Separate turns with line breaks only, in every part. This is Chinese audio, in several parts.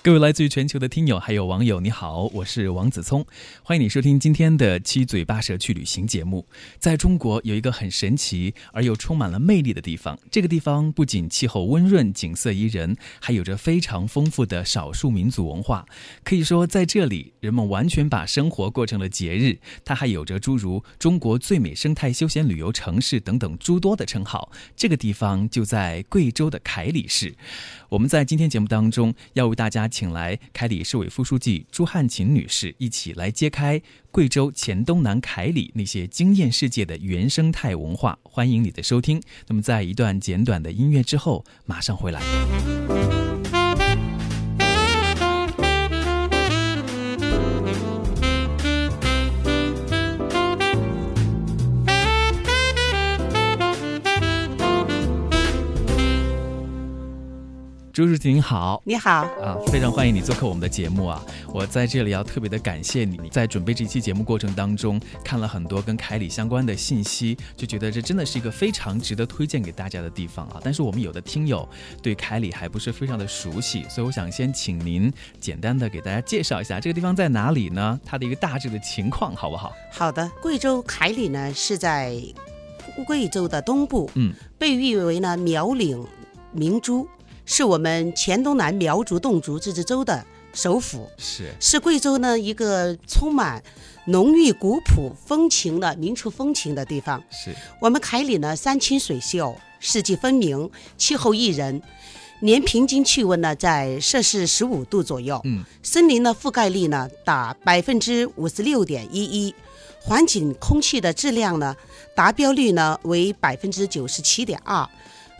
各位来自于全球的听友还有网友，你好，我是王子聪，欢迎你收听今天的七嘴八舌去旅行节目。在中国有一个很神奇而又充满了魅力的地方，这个地方不仅气候温润、景色宜人，还有着非常丰富的少数民族文化。可以说，在这里人们完全把生活过成了节日。它还有着诸如中国最美生态休闲旅游城市等等诸多的称号。这个地方就在贵州的凯里市。我们在今天节目当中要为大家。请来凯里市委副书记朱汉琴女士，一起来揭开贵州黔东南凯里那些惊艳世界的原生态文化。欢迎你的收听。那么，在一段简短的音乐之后，马上回来。朱书记您好，
你好
啊，非常欢迎你做客我们的节目啊！我在这里要特别的感谢你，在准备这期节目过程当中，看了很多跟凯里相关的信息，就觉得这真的是一个非常值得推荐给大家的地方啊！但是我们有的听友对凯里还不是非常的熟悉，所以我想先请您简单的给大家介绍一下这个地方在哪里呢？它的一个大致的情况好不好？
好的，贵州凯里呢是在贵州的东部，嗯，被誉为呢苗岭明珠。是我们黔东南苗族侗族自治州的首府，
是
是贵州呢一个充满浓郁古朴风情的民族风情的地方。
是
我们凯里呢山清水秀，四季分明，气候宜人，年平均气温呢在摄氏十五度左右。嗯，森林的覆盖率呢达百分之五十六点一一，环境空气的质量呢达标率呢为百分之九十七点二，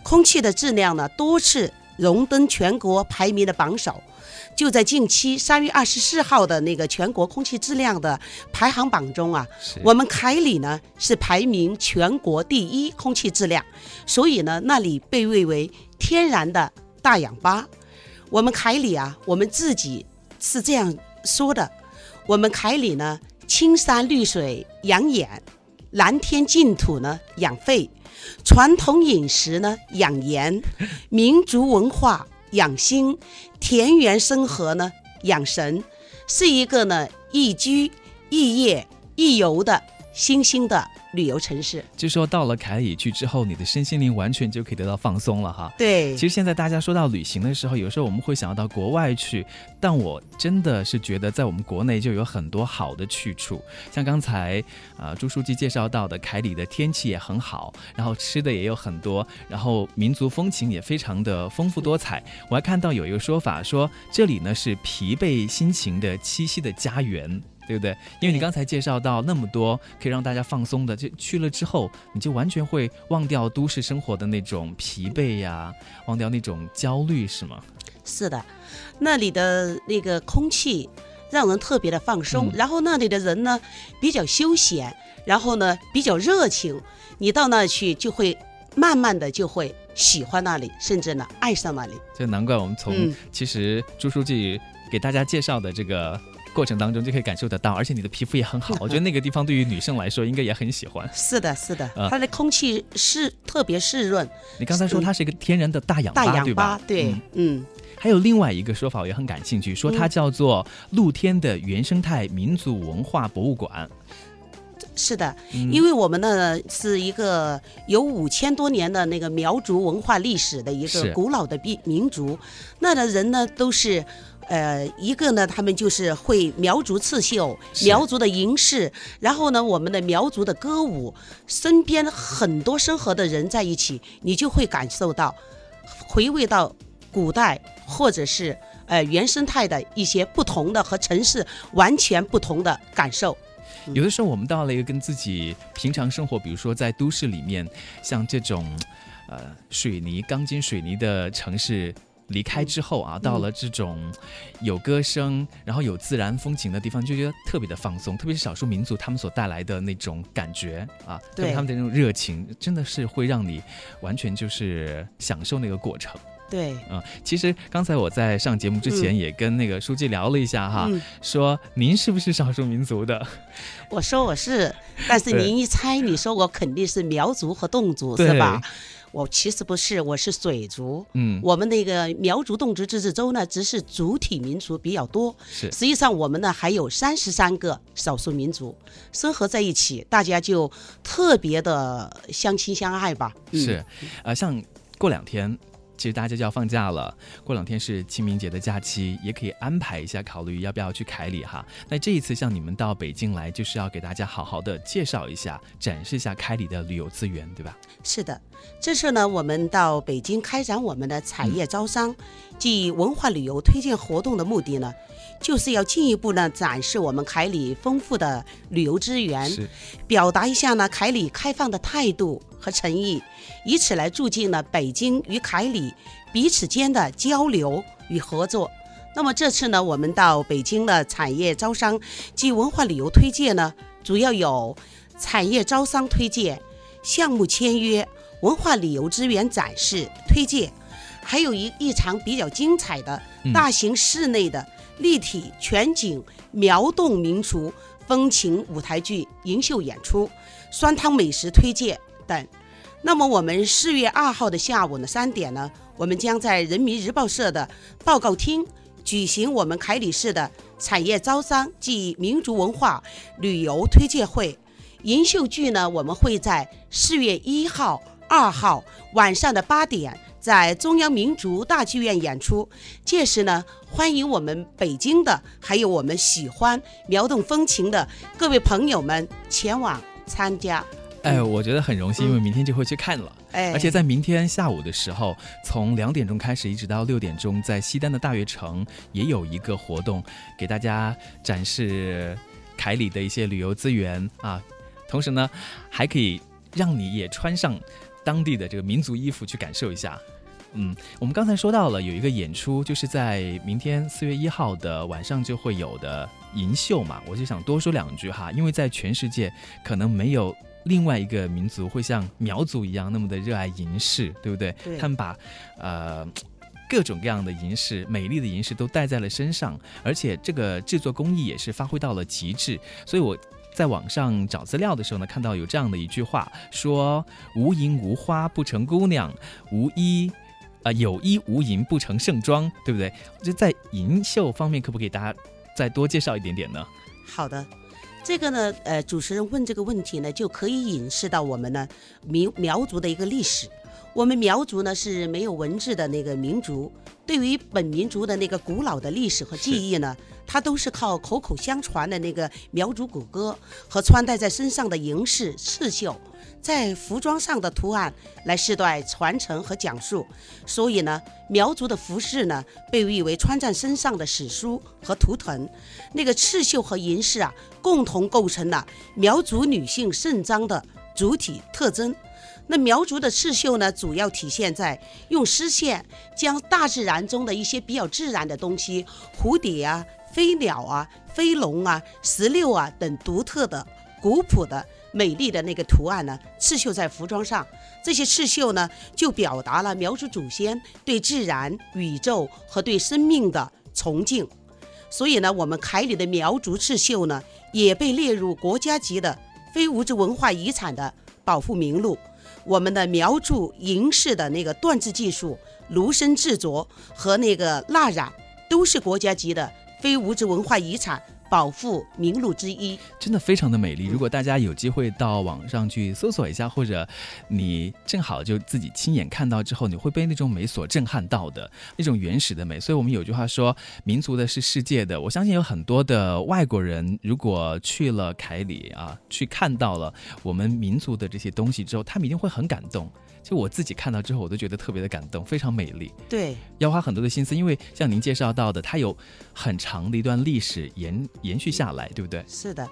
空气的质量呢多次。荣登全国排名的榜首，就在近期三月二十四号的那个全国空气质量的排行榜中啊，我们凯里呢是排名全国第一空气质量，所以呢那里被誉为天然的大氧吧。我们凯里啊，我们自己是这样说的：我们凯里呢，青山绿水养眼，蓝天净土呢养肺。传统饮食呢养颜，民族文化养心，田园生活呢养神，是一个呢宜居、宜业、宜游的新兴的。旅游城市，
就说到了凯里去之后，你的身心灵完全就可以得到放松了哈。
对，
其实现在大家说到旅行的时候，有时候我们会想要到国外去，但我真的是觉得在我们国内就有很多好的去处，像刚才啊朱书记介绍到的，凯里的天气也很好，然后吃的也有很多，然后民族风情也非常的丰富多彩。我还看到有一个说法说，这里呢是疲惫心情的栖息的家园。对不对？因为你刚才介绍到那么多可以让大家放松的，就去了之后，你就完全会忘掉都市生活的那种疲惫呀，忘掉那种焦虑，是吗？
是的，那里的那个空气让人特别的放松，然后那里的人呢比较休闲，然后呢比较热情，你到那去就会慢慢的就会喜欢那里，甚至呢爱上那里。
这难怪我们从其实朱书记给大家介绍的这个。过程当中就可以感受得到，而且你的皮肤也很好，我觉得那个地方对于女生来说应该也很喜欢。
是的，是的，它的空气是特别湿润。
你刚才说它是一个天然的大氧
吧，
对吧？
对，嗯。
还有另外一个说法，我也很感兴趣，说它叫做露天的原生态民族文化博物馆。
是的，因为我们呢是一个有五千多年的那个苗族文化历史的一个古老的民民族，那的人呢都是。呃，一个呢，他们就是会苗族刺绣、苗族的银饰，然后呢，我们的苗族的歌舞，身边很多生活的人在一起，你就会感受到，回味到古代或者是呃原生态的一些不同的和城市完全不同的感受。
有的时候我们到了一个跟自己平常生活，比如说在都市里面，像这种呃水泥、钢筋水泥的城市。离开之后啊，到了这种有歌声，然后有自然风情的地方，就觉得特别的放松。特别是少数民族他们所带来的那种感觉啊，对他们的那种热情，真的是会让你完全就是享受那个过程。
对，
嗯，其实刚才我在上节目之前也跟那个书记聊了一下哈，说您是不是少数民族的？
我说我是，但是您一猜，你说我肯定是苗族和侗族是吧？我其实不是，我是水族。嗯，我们那个苗族侗族自治州呢，只是主体民族比较多。
是，
实际上我们呢还有三十三个少数民族生活在一起，大家就特别的相亲相爱吧。
是，呃，像过两天。其实大家就要放假了，过两天是清明节的假期，也可以安排一下，考虑要不要去凯里哈。那这一次像你们到北京来，就是要给大家好好的介绍一下，展示一下凯里的旅游资源，对吧？
是的，这次呢，我们到北京开展我们的产业招商及文化旅游推荐活动的目的呢。就是要进一步呢展示我们凯里丰富的旅游资源，表达一下呢凯里开放的态度和诚意，以此来促进了北京与凯里彼此间的交流与合作。那么这次呢，我们到北京的产业招商及文化旅游推介呢，主要有产业招商推介、项目签约、文化旅游资源展示推介，还有一一场比较精彩的大型室内的。立体全景苗侗民俗风情舞台剧银秀演出、酸汤美食推介等。那么，我们四月二号的下午呢三点呢，我们将在人民日报社的报告厅举行我们凯里市的产业招商暨民族文化旅游推介会。银秀剧呢，我们会在四月一号、二号晚上的八点。在中央民族大剧院演出，届时呢，欢迎我们北京的，还有我们喜欢苗侗风情的各位朋友们前往参加。
哎，我觉得很荣幸，因为明天就会去看了。哎，而且在明天下午的时候，从两点钟开始，一直到六点钟，在西单的大悦城也有一个活动，给大家展示凯里的一些旅游资源啊。同时呢，还可以让你也穿上。当地的这个民族衣服去感受一下，嗯，我们刚才说到了有一个演出，就是在明天四月一号的晚上就会有的银秀嘛，我就想多说两句哈，因为在全世界可能没有另外一个民族会像苗族一样那么的热爱银饰，对不对？
对。
他们把呃各种各样的银饰、美丽的银饰都戴在了身上，而且这个制作工艺也是发挥到了极致，所以我。在网上找资料的时候呢，看到有这样的一句话，说“无银无花不成姑娘，无衣，啊有衣无银不成盛装”，对不对？就在银绣方面，可不可以大家再多介绍一点点呢？
好的，这个呢，呃，主持人问这个问题呢，就可以引示到我们呢苗苗族的一个历史。我们苗族呢是没有文字的那个民族，对于本民族的那个古老的历史和记忆呢。它都是靠口口相传的那个苗族古歌和穿戴在身上的银饰刺绣，在服装上的图案来世代传承和讲述。所以呢，苗族的服饰呢被誉为穿在身上的史书和图腾。那个刺绣和银饰啊，共同构成了苗族女性盛装的主体特征。那苗族的刺绣呢，主要体现在用丝线将大自然中的一些比较自然的东西，蝴蝶啊。飞鸟啊，飞龙啊，石榴啊等独特的、古朴的、美丽的那个图案呢，刺绣在服装上。这些刺绣呢，就表达了苗族祖先对自然、宇宙和对生命的崇敬。所以呢，我们凯里的苗族刺绣呢，也被列入国家级的非物质文化遗产的保护名录。我们的苗族银饰的那个锻制技术、炉身制作和那个蜡染，都是国家级的。非物质文化遗产保护名录之一，
真的非常的美丽。如果大家有机会到网上去搜索一下，或者你正好就自己亲眼看到之后，你会被那种美所震撼到的那种原始的美。所以我们有句话说：“民族的是世界的。”我相信有很多的外国人，如果去了凯里啊，去看到了我们民族的这些东西之后，他们一定会很感动。就我自己看到之后，我都觉得特别的感动，非常美丽。
对，
要花很多的心思，因为像您介绍到的，它有很长的一段历史延延续下来，对不对？
是的，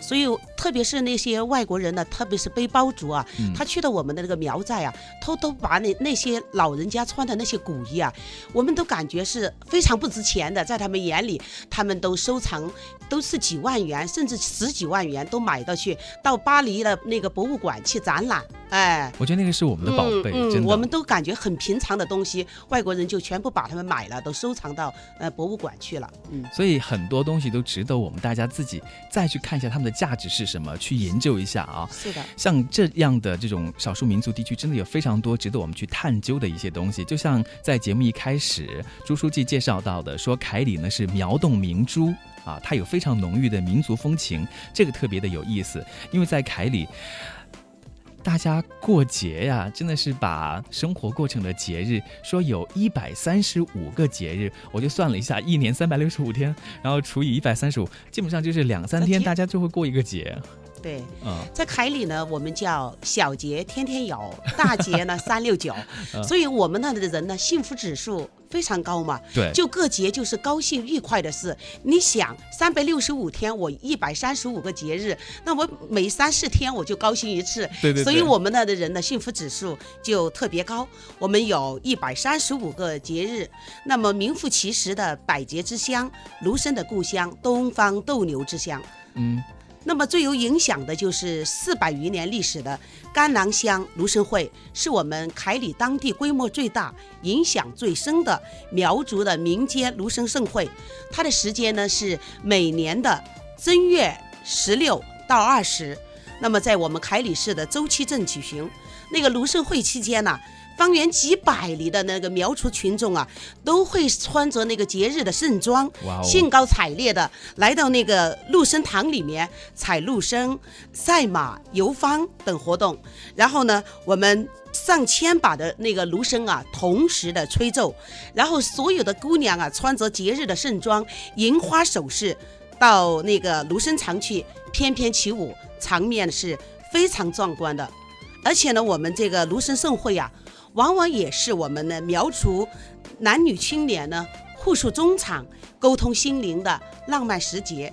所以特别是那些外国人呢，特别是背包族啊，
嗯
他去到我们的那个苗寨啊，偷偷把那那些老人家穿的那些古衣啊，我们都感觉是非常不值钱的，在他们眼里，他们都收藏，都是几万元甚至十几万元都买到去，到巴黎的那个博物馆去展览，哎。
我觉得那个是我们的宝贝，
嗯嗯，
真的。
我们都感觉很平常的东西，外国人就全部把他们买了，都收藏到呃博物馆去了。嗯，
所以很多东西都值得我们大家自己再去看一下他们的价值是什么，去研究一下啊。
是的，
像这样的这种少数民族地区，真的有非常多值得我们去探究的一些东西。就像在节目一开始，朱书记介绍到的，说凯里呢是苗侗明珠啊，它有非常浓郁的民族风情，这个特别的有意思，因为在凯里。大家过节呀，真的是把生活过成了节日。说有一百三十五个节日，我就算了一下，一年三百六十五天，然后除以一百三十五，基本上就是两三天，大家就会过一个节。
对。
嗯，
在凯里呢，我们叫小节天天有，大节呢 三六九，所以我们那里的人呢，幸福指数非常高嘛。
对，
就各节就是高兴愉快的事。你想，三百六十五天，我一百三十五个节日，那我每三四天我就高兴一次。
对对对
所以我们那的人的幸福指数就特别高。我们有一百三十五个节日，那么名副其实的百节之乡，卢生的故乡，东方斗牛之乡。
嗯，
那么最有影响的就是四百余年历史的甘南乡卢生会，是我们凯里当地规模最大、影响最深的苗族的民间卢生盛会。它的时间呢是每年的正月十六到二十，那么在我们凯里市的周期镇举行。那个卢生会期间呢、方圆几百里的那个苗族群众啊，都会穿着那个节日的盛装，
哦
兴高采烈的来到那个鹿生堂里面采鹿生、赛马、游方等活动。然后呢，我们上千把的那个芦笙啊，同时的吹奏，然后所有的姑娘啊，穿着节日的盛装、银花首饰，到那个芦笙场去翩翩起舞，场面是非常壮观的。而且呢，我们这个芦笙盛会啊，往往也是我们的苗族男女青年呢互诉衷肠、沟通心灵的浪漫时节。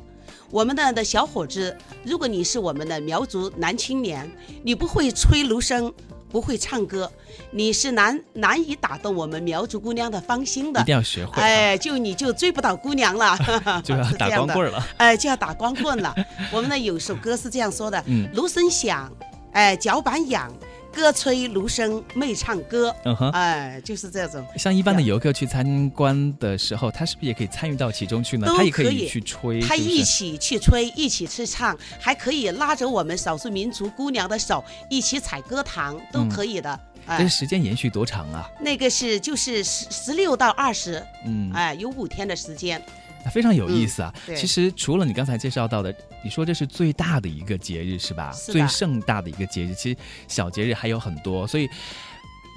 我们的的小伙子，如果你是我们的苗族男青年，你不会吹芦笙，不会唱歌，你是难难以打动我们苗族姑娘的芳心的
一。定要学会啊，
哎，就你就追不到姑娘了，
就要打光棍了。
哎，就要打光棍了。我们呢有首歌是这样说的：
嗯
芦笙响，哎，脚板痒，歌吹芦笙妹唱歌。
嗯哼，
哎，就是这种。
像一般的游客去参观的时候，他是不是也可以参与到其中去呢？他也可以去吹，
他一起去吹，一起去唱，还可以拉着我们少数民族姑娘的手一起踩歌堂，都
嗯
可以的。
这
哎，
时间延续多长啊？
那个是就是十十六到二十，
嗯，
哎，有五天的时间。
非常有意思啊。
对
其实除了你刚才介绍到的，你说这是最大的一个节日是吧？
是
最盛大的一个节日，其实小节日还有很多，所以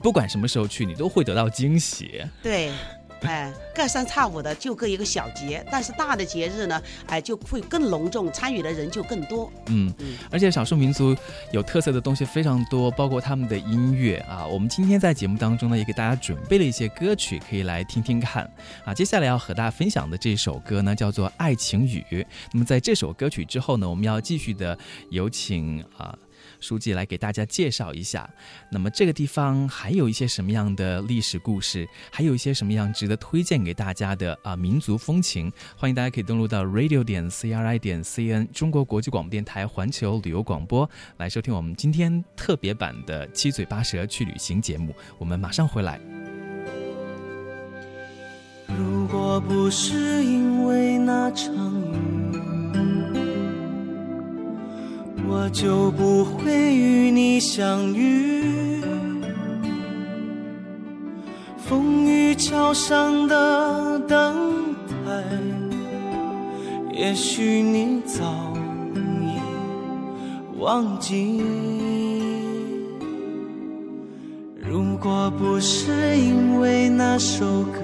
不管什么时候去，你都会得到惊喜。
对，哎，隔三差五的就各一个小节，但是大的节日呢，哎，就会更隆重，参与的人就更多。
嗯
嗯，
而且少数民族有特色的东西非常多，包括他们的音乐啊。我们今天在节目当中呢，也给大家准备了一些歌曲，可以来听听看啊。接下来要和大家分享的这首歌呢，叫做《爱情雨》。那么在这首歌曲之后呢，我们要继续的有请啊。书记来给大家介绍一下，那么这个地方还有一些什么样的历史故事，还有一些什么样值得推荐给大家的啊民族风情？欢迎大家可以登录到 radio 点 cri 点 cn 中国国际广播电台环球旅游广播来收听我们今天特别版的七嘴八舌去旅行节目。我们马上回来。
如果不是因为那场雨，我就不会与你相遇。风雨桥上的等待，也许你早已忘记。如果不是因为那首歌，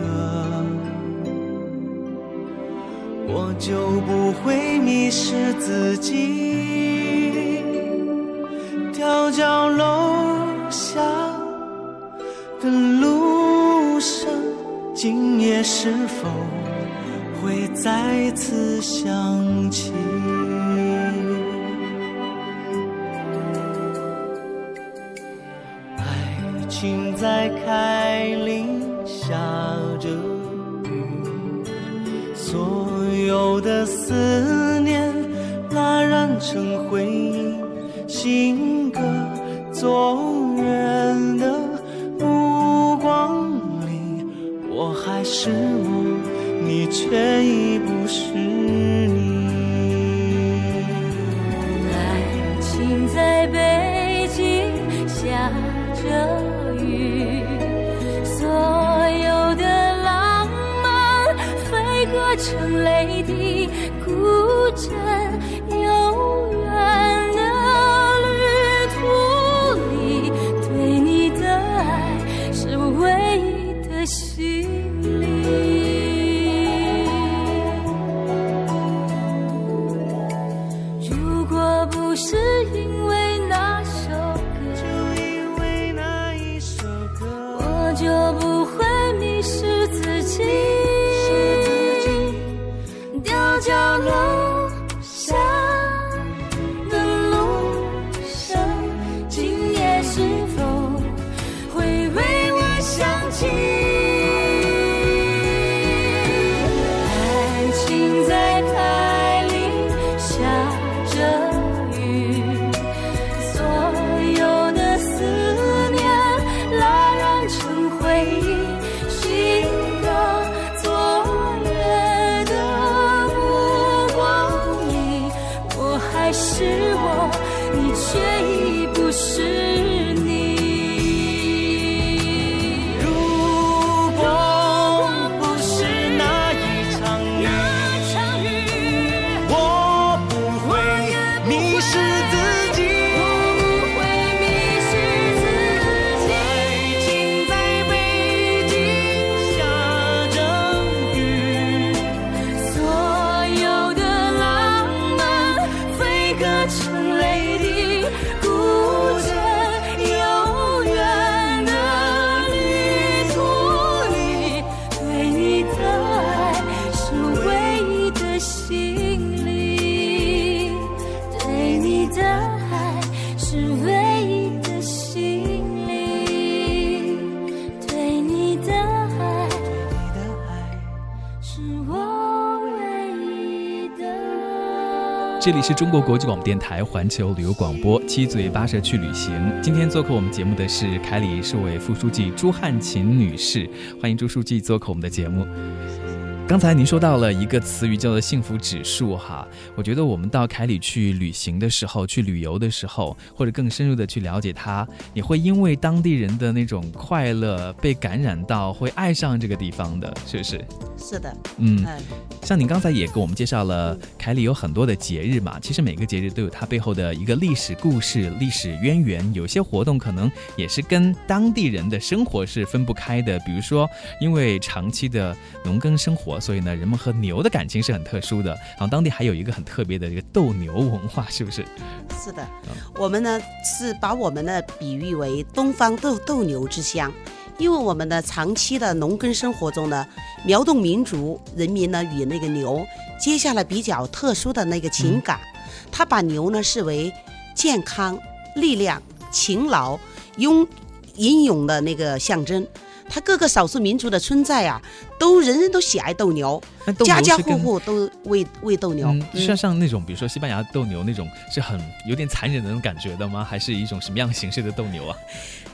我就不会迷失自己。条角楼下的路上，今夜是否会再次想起？
爱情在开林下着雨，所有的思念拉染成回忆。心。歌
这里是中国国际广播电台环球旅游广播，七嘴八舌去旅行。今天做客我们节目的是凯里市委副书记朱汉琴女士，欢迎朱书记做客我们的节目。刚才您说到了一个词语叫做幸福指数哈，我觉得我们到凯里去旅行的时候，去旅游的时候，或者更深入的去了解它，你会因为当地人的那种快乐被感染到，会爱上这个地方的，是不是？
是的，
嗯，
嗯，
像您刚才也给我们介绍了凯里有很多的节日嘛，其实每个节日都有它背后的一个历史故事、历史渊源。有些活动可能也是跟当地人的生活是分不开的，比如说因为长期的农耕生活，所以呢，人们和牛的感情是很特殊的。然后当地还有一个很特别的这个斗牛文化，是不是？
是的，我们呢是把我们呢比喻为东方斗斗牛之乡，因为我们的长期的农耕生活中呢，苗侗民族人民呢与那个牛结下了比较特殊的那个情感，他把牛呢视为健康、力量、勤劳、勇英勇的那个象征。他各个少数民族的村寨啊，都人人都喜爱斗牛，家家户户都喂喂斗牛。
像像那种比如说西班牙斗牛那种，是很有点残忍的那种感觉的吗？还是一种什么样形式的斗牛啊？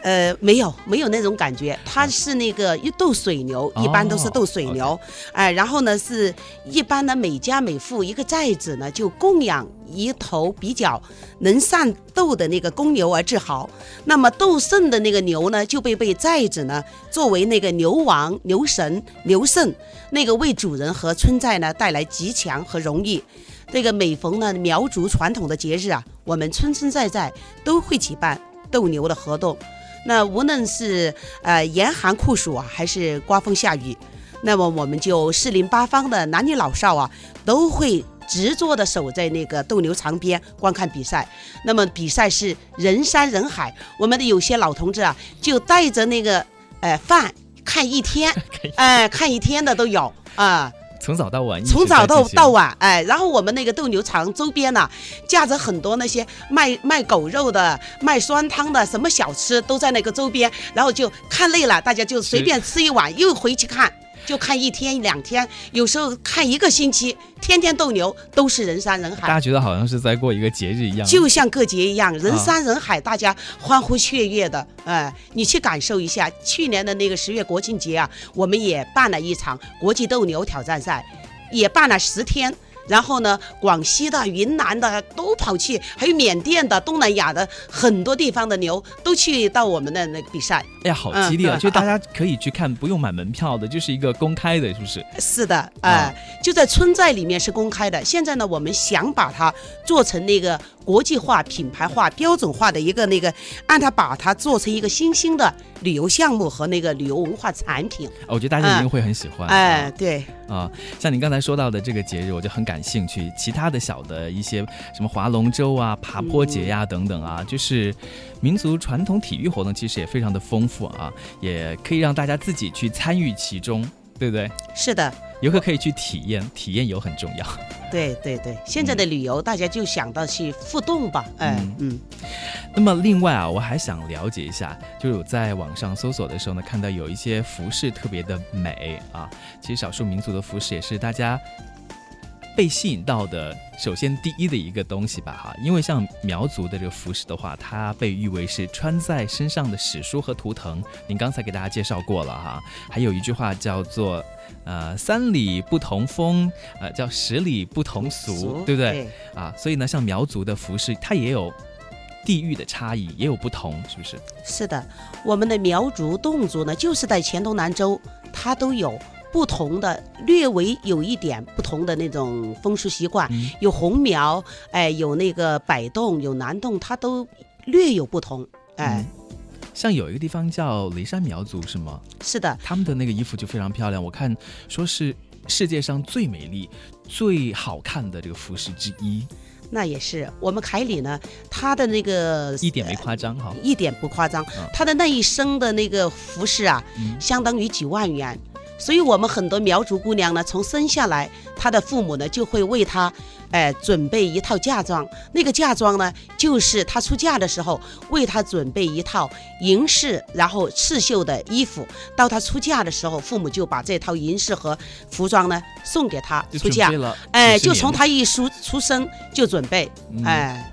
呃，没有，没有那种感觉。它是那个一斗水牛，一般都是斗水牛，哎、然后呢是一般呢每家每户一个寨子呢就供养一头比较能善斗的那个公牛而自豪。那么斗胜的那个牛呢，就被被寨子呢作为那个牛王、牛神、牛胜，那个为主人和村寨呢带来吉祥和荣誉。这个每逢呢苗族传统的节日啊，我们村村寨寨都会举办斗牛的活动。那无论是呃严寒酷暑啊，还是刮风下雨，那么我们就四邻八方的男女老少啊，都会执着的守在那个斗牛场边观看比赛。那么比赛是人山人海，我们的有些老同志啊，就带着那个呃饭 看一天，哎、看一天的都有啊。
从早到晚，
从早到到晚，哎，然后我们那个斗牛场周边呢，架着很多那些卖卖狗肉的、卖酸汤的，什么小吃都在那个周边，然后就看累了，大家就随便吃一碗，又回去看。就看一天两天，有时候看一个星期，天天斗牛都是人山人海。
大家觉得好像是在过一个节日一样，
就像过节一样，人山人海，大家欢呼雀跃的。哎，你去感受一下，去年的那个十月国庆节啊，我们也办了一场国际斗牛挑战赛，也办了十天。然后呢，广西的、云南的都跑去，还有缅甸的、东南亚的很多地方的牛都去到我们的那个比赛。
哎呀，好激烈啊！就大家可以去看，不用买门票的，就是一个公开的，是不是？
是的，哎，就在村寨里面是公开的。现在呢，我们想把它做成那个。国际化、品牌化、标准化的一个那个，按它把它做成一个新兴的旅游项目和那个旅游文化产品。
我觉得大家一定会很喜欢。
哎，对
啊，像您刚才说到的这个节日，我就很感兴趣。其他的小的一些什么划龙舟啊、爬坡节呀等等啊，就是民族传统体育活动，其实也非常的丰富啊，也可以让大家自己去参与其中，对不对？
是的。
游客可以去体验，体验游很重要。
对对对，现在的旅游大家就想到去互动吧，哎嗯。
那么另外啊，我还想了解一下，就是我在网上搜索的时候呢，看到有一些服饰特别的美啊。其实少数民族的服饰也是大家被吸引到的，首先第一的一个东西吧哈。因为像苗族的这个服饰的话，它被誉为是穿在身上的史书和图腾。您刚才给大家介绍过了哈，还有一句话叫做。呃，三里不同风，呃，叫十里不同俗，对不对？啊，所以呢，像苗族的服饰，它也有地域的差异，也有不同，是不是？
是的，我们的苗族、侗族呢，就是在黔东南州，它都有不同的，略微有一点不同的那种风俗习惯，有红苗，哎，有那个摆动，有南侗，它都略有不同，哎。
像有一个地方叫雷山苗族是吗？
是的，
他们的那个衣服就非常漂亮。我看说是世界上最美丽、最好看的这个服饰之一。
那也是，我们凯里呢，他的那个
一点没夸张哈，
一点不夸张。他的那一身的那个服饰啊，相当于几万元。所以我们很多苗族姑娘呢，从生下来，她的父母呢就会为她。哎，准备一套嫁妆，那个嫁妆呢，就是她出嫁的时候为她准备一套银饰，然后刺绣的衣服。到她出嫁的时候，父母就把这套银饰和服装呢送给她出嫁。哎，就从她一出出生就准备。哎，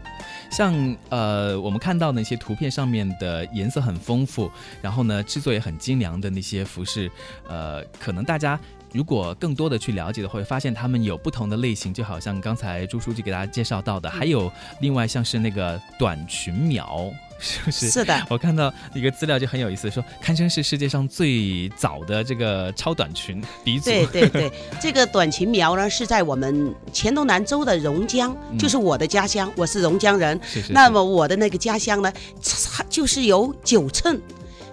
像呃，我们看到那些图片上面的颜色很丰富，然后呢，制作也很精良的那些服饰，呃，可能大家。如果更多的去了解的话，会发现他们有不同的类型，就好像刚才朱书记给大家介绍到的，还有另外像是那个短裙苗，是不是？
是的，
我看到一个资料就很有意思，说堪称是世界上最早的这个超短裙鼻祖。
对对对，这个短裙苗呢是在我们黔东南州的榕江，就是我的家乡，我是榕江人。
是是。
那么我的那个家乡呢，就是有九寸，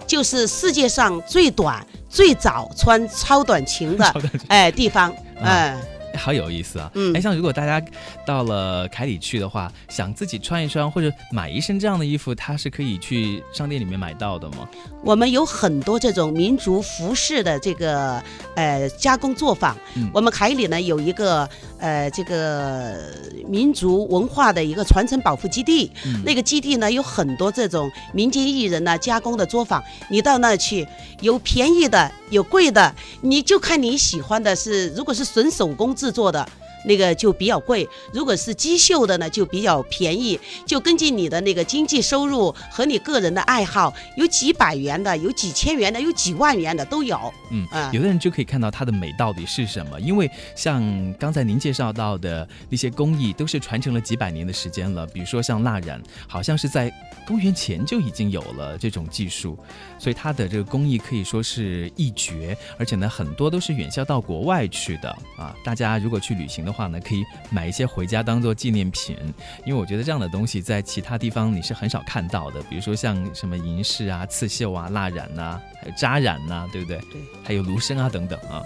就是世界上最短。最早穿超短裙的哎地方哎。
好有意思啊！嗯，哎，像如果大家到了凯里去的话，想自己穿一穿或者买一身这样的衣服，它是可以去商店里面买到的吗？
我们有很多这种民族服饰的这个呃加工作坊。嗯我们凯里呢有一个呃这个民族文化的一个传承保护基地，嗯那个基地呢有很多这种民间艺人呢加工的作坊，你到那去有便宜的。有贵的，你就看你喜欢的是，如果是纯手工制制作的。那个就比较贵，如果是机绣的呢，就比较便宜。就根据你的那个经济收入和你个人的爱好，有几百元的，有几千元的，有几万元的都有。
嗯啊，有的人就可以看到它的美到底是什么，因为像刚才您介绍到的那些工艺，都是传承了几百年的时间了。比如说像蜡染，好像是在公元前就已经有了这种技术，所以它的这个工艺可以说是一绝，而且呢，很多都是远销到国外去的啊。大家如果去旅行的。话呢，可以买一些回家当做纪念品，因为我觉得这样的东西在其他地方你是很少看到的。比如说像什么银饰啊、刺绣啊、蜡染呐，还有扎染呐，对不对？
对，
还有芦笙啊等等啊，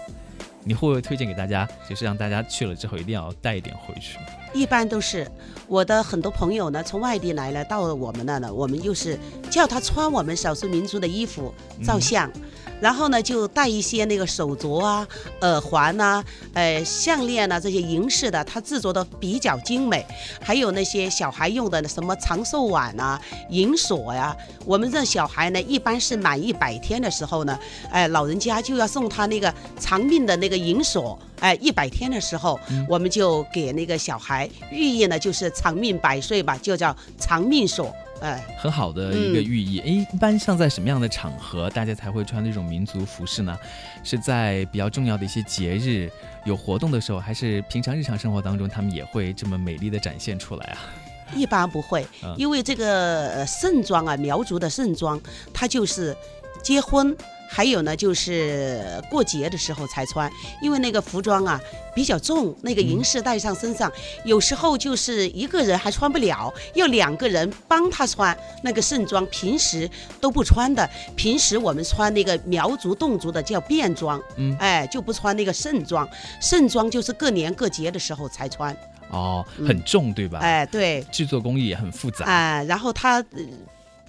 你会不会推荐给大家？就是让大家去了之后一定要带一点回去。
一般都是我的很多朋友呢，从外地来了，到了我们那呢，我们又是叫他穿我们少数民族的衣服照相。然后呢就带一些那个手镯啊、耳环呐、呃项链呐、这些银饰的，它制作的比较精美。还有那些小孩用的什么长寿碗呐、银锁呀、我们这小孩呢，一般是满一百天的时候呢，哎、老人家就要送他那个长命的那个银锁。哎，一百天的时候，我们就给那个小孩寓意呢，就是长命百岁吧，就叫长命锁。哎，
很好的一个寓意。哎，一般像在什么样的场合，大家才会穿这种民族服饰呢？是在比较重要的一些节日、有活动的时候，还是平常日常生活当中，他们也会这么美丽的展现出来啊？
一般不会
嗯，
因为这个呃盛装啊，苗族的盛装，它就是结婚。还有呢，就是过节的时候才穿，因为那个服装啊比较重，那个银饰戴上身上，有时候就是一个人还穿不了，要两个人帮他穿那个盛装，平时都不穿的。平时我们穿那个苗族、侗族的叫便装，
嗯
哎，就不穿那个盛装，盛装就是各年各节的时候才穿，
哦，很重对吧？，
哎，对，
制作工艺也很复杂。
啊、然后它、呃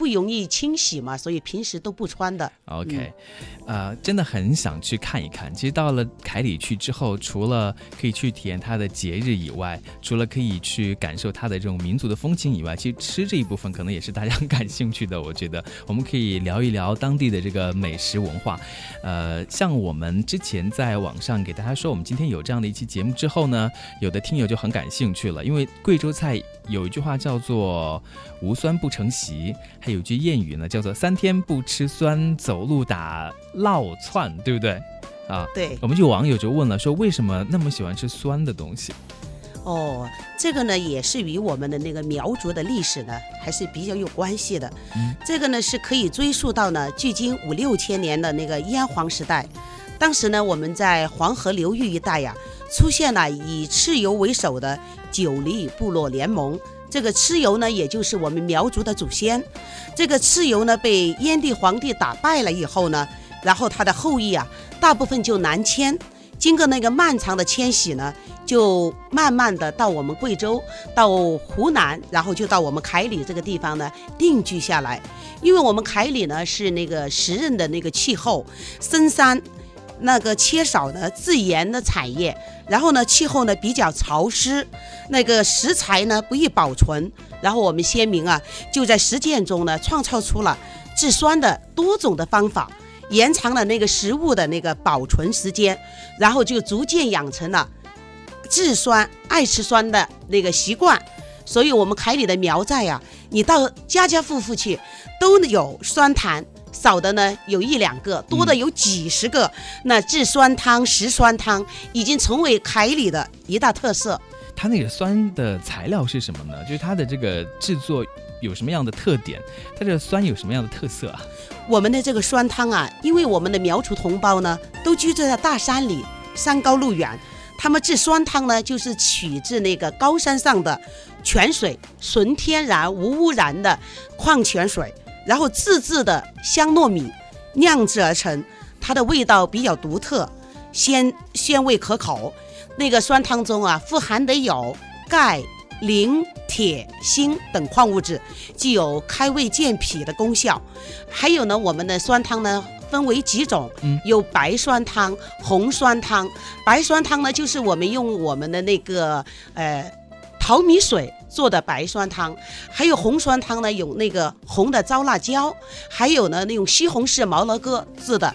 不容易清洗嘛，所以平时都不穿的。
OK，呃，真的很想去看一看。其实到了凯里去之后，除了可以去体验它的节日以外，除了可以去感受它的这种民族的风情以外，其实吃这一部分可能也是大家很感兴趣的。我觉得我们可以聊一聊当地的这个美食文化。呃，像我们之前在网上给大家说，我们今天有这样的一期节目之后呢，有的听友就很感兴趣了，因为贵州菜有一句话叫做“无酸不成席”，还有句谚语呢，叫做“三天不吃酸，走路打落窜”，对不对？啊，
对，
我们就有网友就问了，说为什么那么喜欢吃酸的东西？
哦，这个呢也是与我们的那个苗族的历史呢还是比较有关系的。
嗯
这个呢是可以追溯到呢距今五六千年的那个炎黄时代。当时呢我们在黄河流域一带呀，出现了以蚩尤为首的九黎部落联盟。这个蚩尤呢，也就是我们苗族的祖先。这个蚩尤呢，被燕帝皇帝打败了以后呢，然后他的后裔啊，大部分就南迁。经过那个漫长的迁徙呢，就慢慢的到我们贵州，到湖南，然后就到我们凯里这个地方呢定居下来。因为我们凯里呢是那个时任的那个气候，深山，那个缺少呢自然的产业，然后呢气候呢比较潮湿，那个食材呢不易保存，然后我们先民啊就在实践中呢创造出了制酸的多种的方法。延长了那个食物的那个保存时间，然后就逐渐养成了制酸、爱吃酸的那个习惯。所以，我们凯里的苗寨呀、你到家家户户去都有酸坛，少的呢有一两个，多的有几十个。那制酸汤、食酸汤已经成为凯里的一大特色。
它那个酸的材料是什么呢？就是它的这个制作有什么样的特点？它这个酸有什么样的特色啊？
我们的这个酸汤啊，因为我们的苗族同胞呢，都居住在大山里，山高路远，他们制酸汤呢，就是取自那个高山上的泉水，纯天然无污染的矿泉水，然后自制的香糯米酿制而成，它的味道比较独特，鲜鲜味可口。那个酸汤中啊，富含的有钙、磷、铁、锌等矿物质，具有开胃健脾的功效。还有呢，我们的酸汤呢分为几种，
嗯
有白酸汤、红酸汤。白酸汤呢，就是我们用我们的那个呃淘米水做的白酸汤，还有红酸汤呢，有那个红的糟辣椒，还有呢那种西红柿、毛萝卜制的。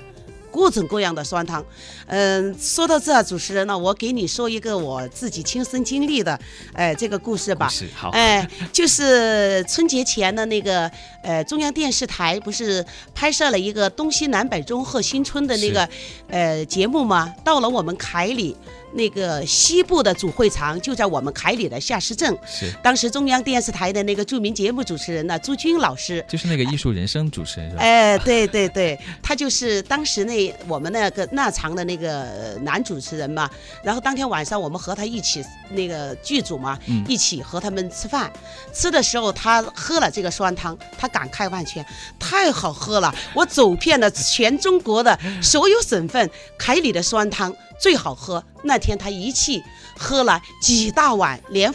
各种各样的酸汤，嗯，说到这儿，主持人呢，我给你说一个我自己亲身经历的，哎、这个故事吧。
是好，
哎，就是春节前的那个，呃，中央电视台不是拍摄了一个东西南北中贺新春的那个，呃，节目吗？到了我们凯里那个西部的主会场，就在我们凯里的下市镇。
是
当时中央电视台的那个著名节目主持人呢，朱军老师，
就是那个艺术人生主持人是吧？
哎，对对对，他就是当时那我们那个那场的那个呃男主持人嘛。然后当天晚上我们和他一起那个剧组嘛，
嗯
一起和他们吃饭。吃的时候他喝了这个酸汤，他感慨万千，太好喝了！我走遍了全中国的所有省份，凯里的酸汤最好喝。那天他一气喝了几大碗，连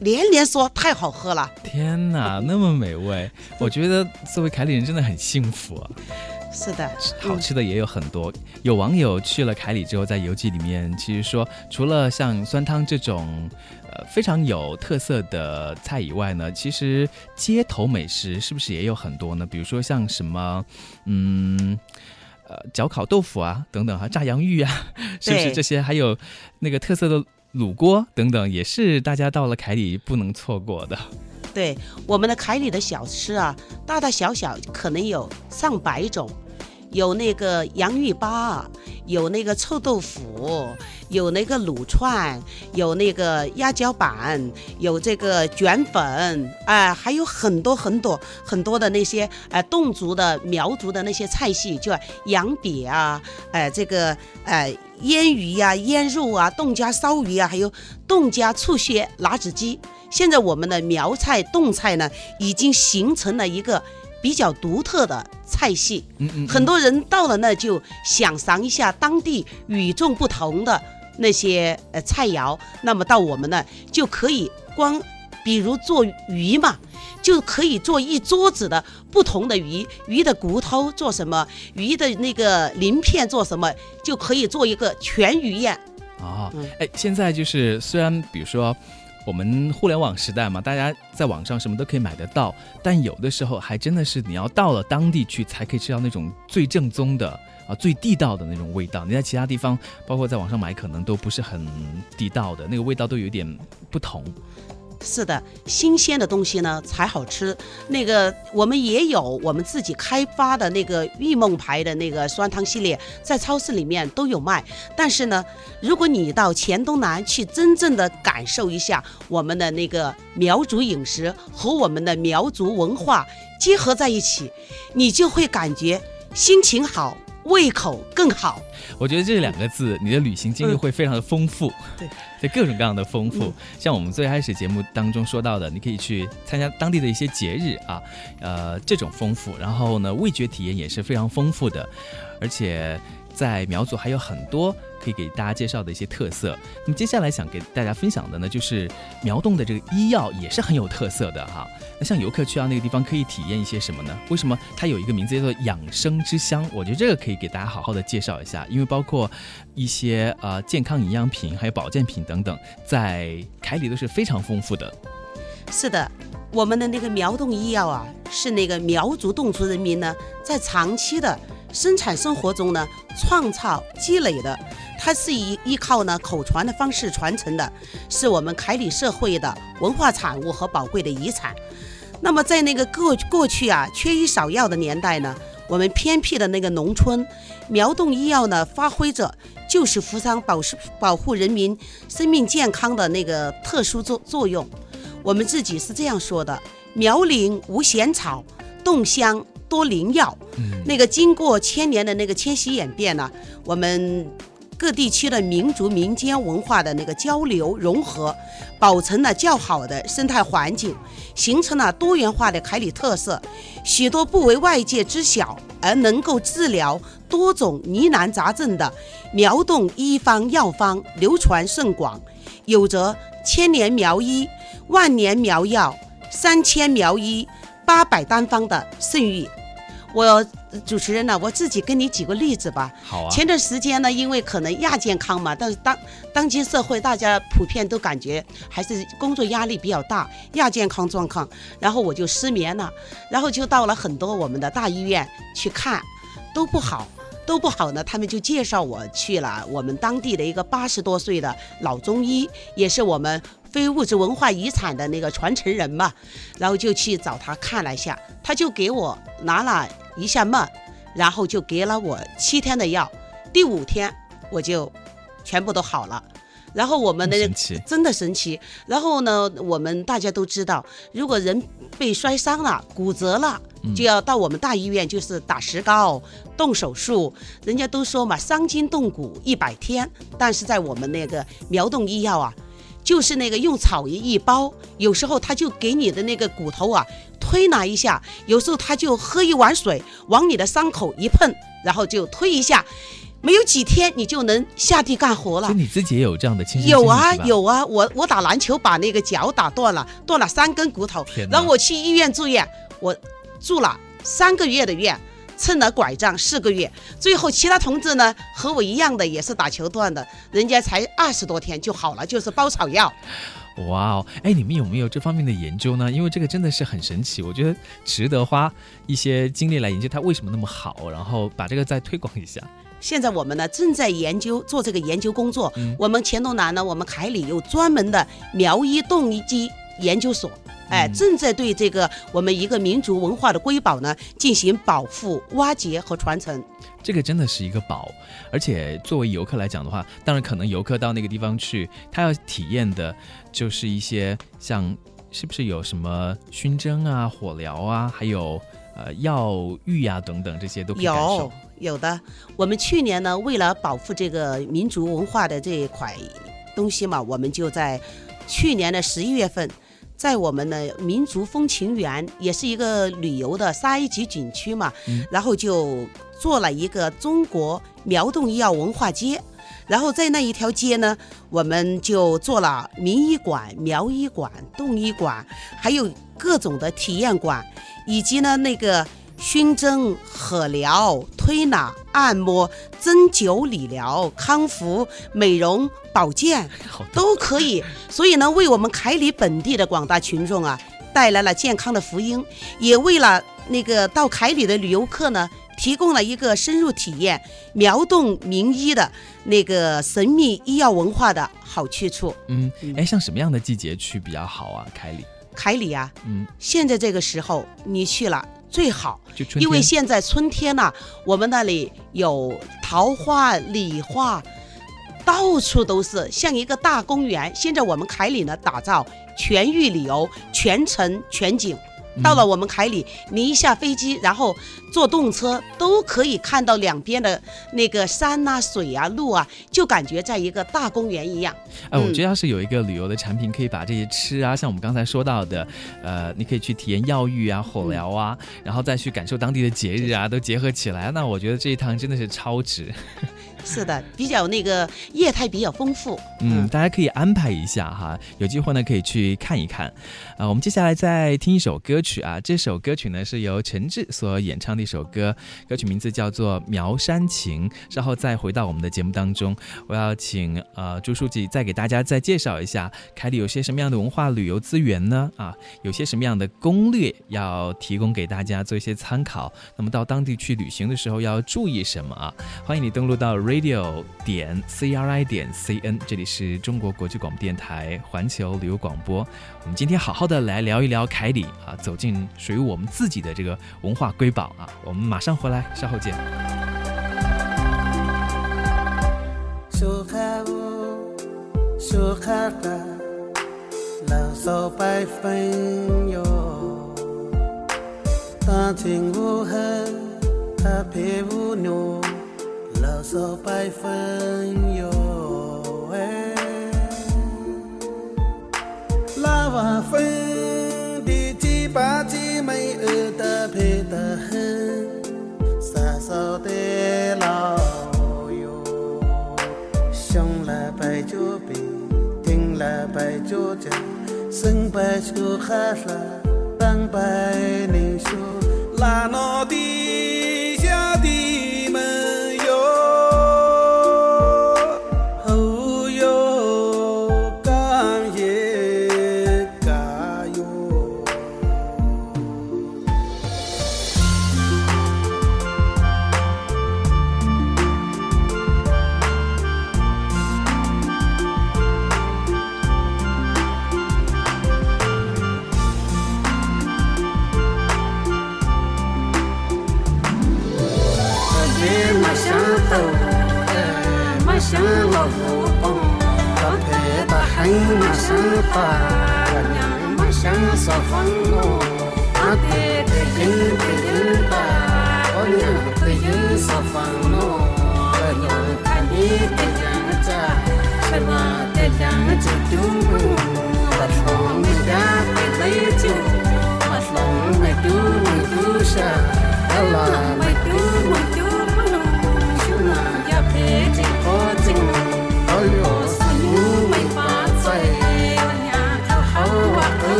连连说太好喝了。
天哪，那么美味！我觉得作为凯里人真的很幸福啊。
是的，
好吃的也有很多。有网友去了凯里之后，在游记里面其实说，除了像酸汤这种呃非常有特色的菜以外呢，其实街头美食是不是也有很多呢？比如说像什么，嗯。呃，脚烤豆腐啊，等等哈，炸洋芋啊，是不是这些？还有那个特色的卤锅等等，也是大家到了凯里不能错过的。
对，我们的凯里的小吃啊，大大小小可能有上百种。有那个洋芋粑，有那个臭豆腐，有那个卤串，有那个鸭脚板，有这个卷粉，哎，还有很多很多很多的那些呃侗族的苗族的那些菜系，叫羊瘪啊，哎，这个呃腌鱼呀、腌肉啊、冻加烧鱼啊，还有冻加醋蟹辣子鸡。现在我们的苗菜冻菜呢，已经形成了一个。比较独特的菜系，嗯嗯，很多人到了那就想尝一下当地与众不同的那些呃菜肴。那么到我们那就可以光，比如做鱼嘛，就可以做一桌子的不同的鱼，鱼的骨头做什么，鱼的那个鳞片做什么，就可以做一个全鱼宴。
啊，哎，现在就是虽然比如说。我们互联网时代嘛，大家在网上什么都可以买得到，但有的时候还真的是你要到了当地去才可以吃到那种最正宗的啊、最地道的那种味道。你在其他地方，包括在网上买，可能都不是很地道的，那个味道都有点不同。
是的，新鲜的东西呢才好吃。那个我们也有我们自己开发的那个玉梦牌的那个酸汤系列，在超市里面都有卖。但是呢，如果你到黔东南去真正的感受一下我们的那个苗族饮食和我们的苗族文化结合在一起，你就会感觉心情好。胃口更好，
我觉得这两个字，你的旅行经历会非常的丰富，
对，
对，各种各样的丰富。像我们最开始节目当中说到的，你可以去参加当地的一些节日啊，呃，这种丰富。然后呢，味觉体验也是非常丰富的，而且在苗族还有很多。可以给大家介绍的一些特色。那么接下来想给大家分享的呢，就是苗洞的这个医药也是很有特色的哈。那像游客去到那个地方，可以体验一些什么呢？为什么它有一个名字叫做养生之乡？我觉得这个可以给大家好好的介绍一下，因为包括一些呃健康营养品、还有保健品等等，在凯里都是非常丰富的。
是的，我们的那个苗洞医药啊，是那个苗族侗族人民呢，在长期的生产生活中呢，创造积累的。它是以依靠呢口传的方式传承的，是我们凯里社会的文化产物和宝贵的遗产。那么在那个过过去啊缺医少药的年代呢，我们偏僻的那个农村，苗洞医药呢发挥着救死扶伤、保是保护人民生命健康的那个特殊作作用。我们自己是这样说的：苗岭无闲草，洞乡多灵药。那个经过千年的那个迁徙演变呢，我们。各地区的民族民间文化的那个交流融合，保存了较好的生态环境，形成了多元化的凯里特色。许多不为外界知晓而能够治疗多种疑难杂症的苗洞医方药方流传甚广，有着“千年苗医”“万年苗药”“三千苗医”“八百单方”的盛誉。我主持人呢，我自己跟你举个例子吧。
好啊。
前段时间呢，因为可能亚健康嘛，但是当当今社会大家普遍都感觉还是工作压力比较大，亚健康状况，然后我就失眠了，然后就到了很多我们的大医院去看，都不好，都不好呢。他们就介绍我去了我们当地的一个八十多岁的老中医，也是我们。非物质文化遗产的那个传承人嘛，然后就去找他看了一下，他就给我拿了一下脉，然后就给了我七天的药，第五天我就全部都好了。然后我们的真的神奇。然后呢，我们大家都知道，如果人被摔伤了、骨折了，就要到我们大医院，就是打石膏、动手术。人家都说嘛，伤筋动骨一百天，但是在我们那个苗洞医药啊。就是那个用草一一包，有时候他就给你的那个骨头啊推拿一下，有时候他就喝一碗水往你的伤口一碰，然后就推一下，没有几天你就能下地干活了。
你自己也有这样的亲
有啊有啊，我我打篮球把那个脚打断了，断了三根骨头，然后我去医院住院，我住了三个月的院。蹭了拐杖四个月，最后其他同志呢和我一样的也是打球断的，人家才二十多天就好了，就是包草药。
哇哦，哎，你们有没有这方面的研究呢？因为这个真的是很神奇，我觉得值得花一些精力来研究它为什么那么好，然后把这个再推广一下。
现在我们呢正在研究做这个研究工作。我们黔东南呢，我们凯里有专门的苗医动机研究所，哎，正在对这个我们一个民族文化的瑰宝呢进行保护、挖掘和传承。
这个真的是一个宝，而且作为游客来讲的话，当然可能游客到那个地方去，他要体验的就是一些像是不是有什么熏蒸啊、火疗啊，还有呃药浴啊等等这些都可以感受。
有有的，我们去年呢，为了保护这个民族文化的这一块东西嘛，我们就在去年的十一月份，在我们的民族风情园，也是一个旅游的沙一级景区嘛，然后就做了一个中国苗动医药文化街。然后在那一条街呢，我们就做了名医馆、苗医馆、动医馆，还有各种的体验馆，以及呢那个熏蒸、火疗、推拿、按摩、针灸、理疗、康复、美容、保健都可以。所以呢，为我们凯里本地的广大群众啊，带来了健康的福音，也为了那个到凯里的旅游客呢。提供了一个深入体验苗动名医的那个神秘医药文化的好去处。
嗯，哎，像什么样的季节去比较好啊？凯里，
凯里啊，
嗯，
现在这个时候你去了最好，因为现在春天呐、我们那里有桃花、李花，到处都是，像一个大公园。现在我们凯里呢，打造全域旅游，全程全景。到了我们凯里，你一下飞机，然后坐动车，都可以看到两边的那个山呐、水啊、路啊，就感觉在一个大公园一样。
哎，我
嗯
觉得要是有一个旅游的产品，可以把这些吃啊，像我们刚才说到的，呃，你可以去体验药浴啊、火疗啊，然后再去感受当地的节日啊，都结合起来，那我觉得这一趟真的是超值。
是的，比较那个业态比较丰富。
嗯，大家可以安排一下哈，有机会呢可以去看一看。啊、我们接下来再听一首歌曲啊，这首歌曲呢是由陈志所演唱的一首歌，歌曲名字叫做《苗山情》。稍后再回到我们的节目当中，我要请呃朱书记再给大家再介绍一下凯里有些什么样的文化旅游资源呢？啊，有些什么样的攻略要提供给大家做一些参考。那么到当地去旅行的时候要注意什么啊？欢迎你登录到 radio 点 c r i 点 c n，这里是中国国际广播电台环球旅游广播。我们今天好好的来聊一聊凯里啊，走进属于我们自己的这个文化瑰宝啊。我们马上回来，稍后见。
苏卡乌，苏卡达，老少白分哟，哎，拉瓦分的几把几枚儿的配得很，傻少的老哟。上了白酒杯，顶了白酒架，生白酒喝了，当白你说，拉诺的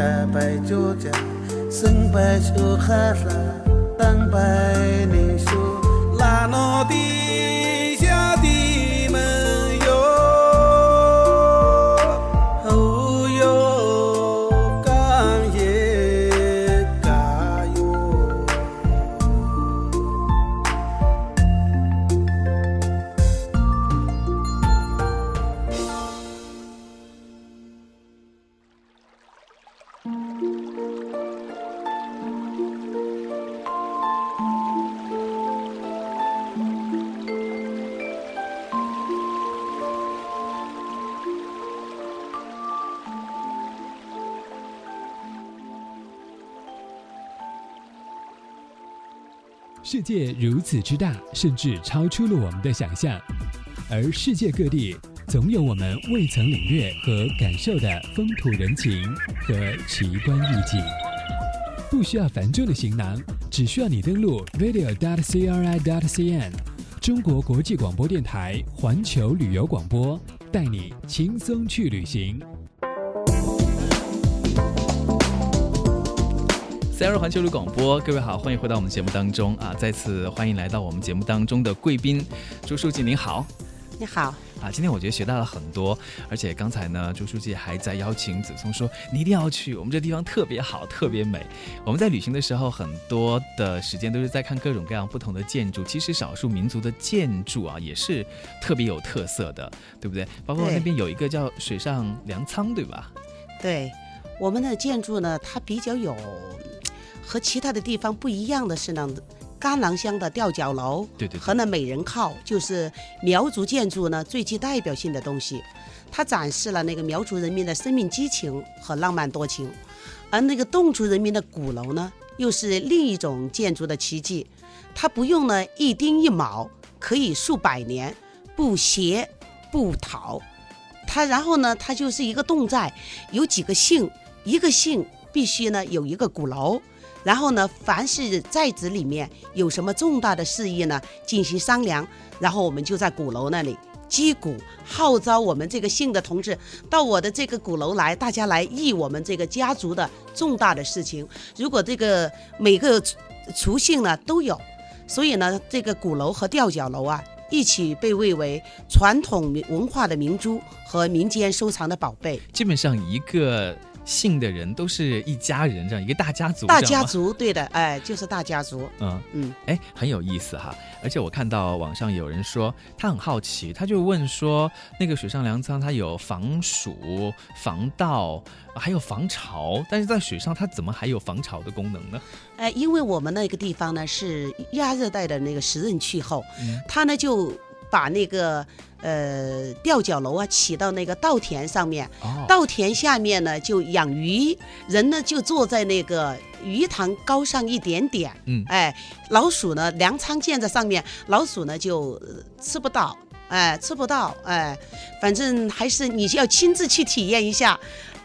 听了白就讲，生白就哈拉，当白你说拉诺
此之大，甚至超出了我们的想象。而世界各地总有我们未曾领略和感受的风土人情和奇观异景。不需要繁重的行囊，只需要你登录 radio.dot.cri.dot.cn，中国国际广播电台环球旅游广播，带你轻松去旅行。
三二环球旅广播，各位好，欢迎回到我们节目当中啊！再次欢迎来到我们节目当中的贵宾朱书记，您好
你好，
啊！今天我觉得学到了很多，而且刚才呢，朱书记还在邀请子松说，你一定要去，我们这地方特别好，特别美。我们在旅行的时候，很多的时间都是在看各种各样不同的建筑，其实少数民族的建筑啊，也是特别有特色的，对不对？包括那边有一个叫水上粮仓，对吧？
对，我们的建筑呢，它比较有和其他的地方不一样的是呢，甘棠乡的吊脚楼
对对对
和那美人靠，就是苗族建筑呢最具代表性的东西。它展示了那个苗族人民的生命激情和浪漫多情，而那个侗族人民的鼓楼呢，又是另一种建筑的奇迹。它不用呢一丁一卯，可以数百年，不斜不讨。它然后呢，它就是一个侗寨，有几个姓，一个姓必须呢有一个鼓楼。然后呢，凡是寨子里面有什么重大的事宜呢，进行商量，然后我们就在鼓楼那里击鼓，号召我们这个姓的同志到我的这个鼓楼来，大家来议我们这个家族的重大的事情。如果这个每个族姓呢都有，所以呢，这个鼓楼和吊脚楼啊，一起被誉为传统文化的明珠和民间收藏的宝贝。
基本上一个姓的人都是一家人，这样一个大家族，
大家族，对的，哎，就是大家族。
嗯。
嗯，
哎，很有意思哈！而且我看到网上有人说他很好奇，他就问说，那个水上粮仓它有防暑、防盗，还有防潮，但是在水上它怎么还有防潮的功能呢？
哎，因为我们那个地方呢是亚热带的那个湿润气候，
嗯
它呢就把那个呃吊脚楼啊起到那个稻田上面，
哦，
稻田下面呢就养鱼，人呢就坐在那个鱼塘高上一点点，
嗯
哎，老鼠呢粮仓建在上面，老鼠呢就呃吃不到。哎，吃不到，哎，反正还是你要亲自去体验一下，